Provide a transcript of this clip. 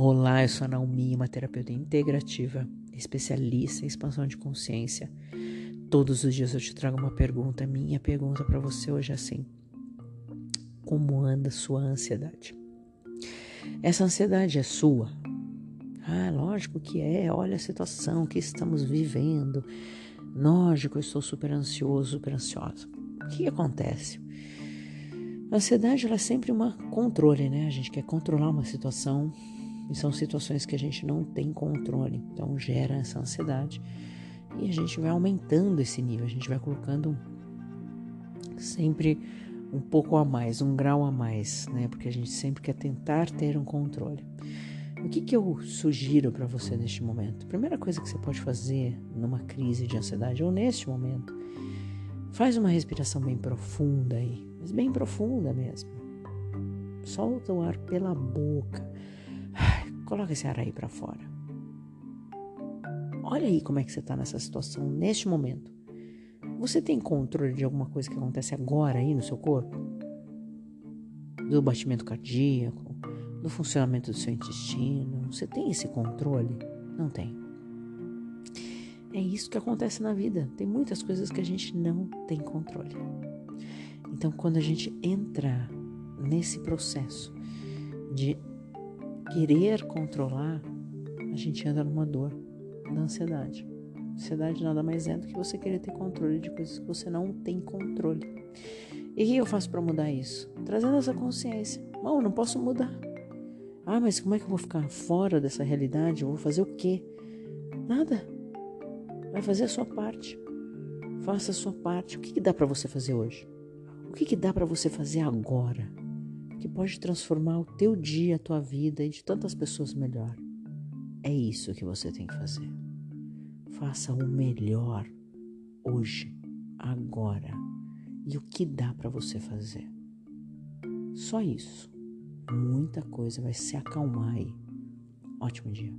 Olá, eu sou a Naomi, uma terapeuta integrativa, especialista em expansão de consciência. Todos os dias eu te trago uma pergunta. Minha pergunta para você hoje é assim: Como anda sua ansiedade? Essa ansiedade é sua? Ah, lógico que é. Olha a situação que estamos vivendo. Lógico, eu estou super ansioso, super ansiosa. O que acontece? A ansiedade ela é sempre um controle, né? A gente quer controlar uma situação e são situações que a gente não tem controle, então gera essa ansiedade e a gente vai aumentando esse nível, a gente vai colocando sempre um pouco a mais, um grau a mais, né? Porque a gente sempre quer tentar ter um controle. O que, que eu sugiro para você neste momento? Primeira coisa que você pode fazer numa crise de ansiedade ou neste momento, faz uma respiração bem profunda aí, mas bem profunda mesmo. Solta o ar pela boca. Coloca esse ar aí para fora. Olha aí como é que você está nessa situação neste momento. Você tem controle de alguma coisa que acontece agora aí no seu corpo? Do batimento cardíaco, do funcionamento do seu intestino? Você tem esse controle? Não tem. É isso que acontece na vida. Tem muitas coisas que a gente não tem controle. Então, quando a gente entra nesse processo de querer controlar, a gente entra numa dor da ansiedade. Ansiedade nada mais é do que você querer ter controle de coisas que você não tem controle. E o que eu faço para mudar isso? Trazendo essa consciência. Não, não posso mudar. Ah, mas como é que eu vou ficar fora dessa realidade? Eu vou fazer o quê? Nada. Vai fazer a sua parte. Faça a sua parte. O que, que dá para você fazer hoje? O que, que dá para você fazer agora? Que pode transformar o teu dia, a tua vida e de tantas pessoas melhor. É isso que você tem que fazer. Faça o melhor hoje, agora. E o que dá para você fazer? Só isso. Muita coisa vai se acalmar aí. Ótimo dia.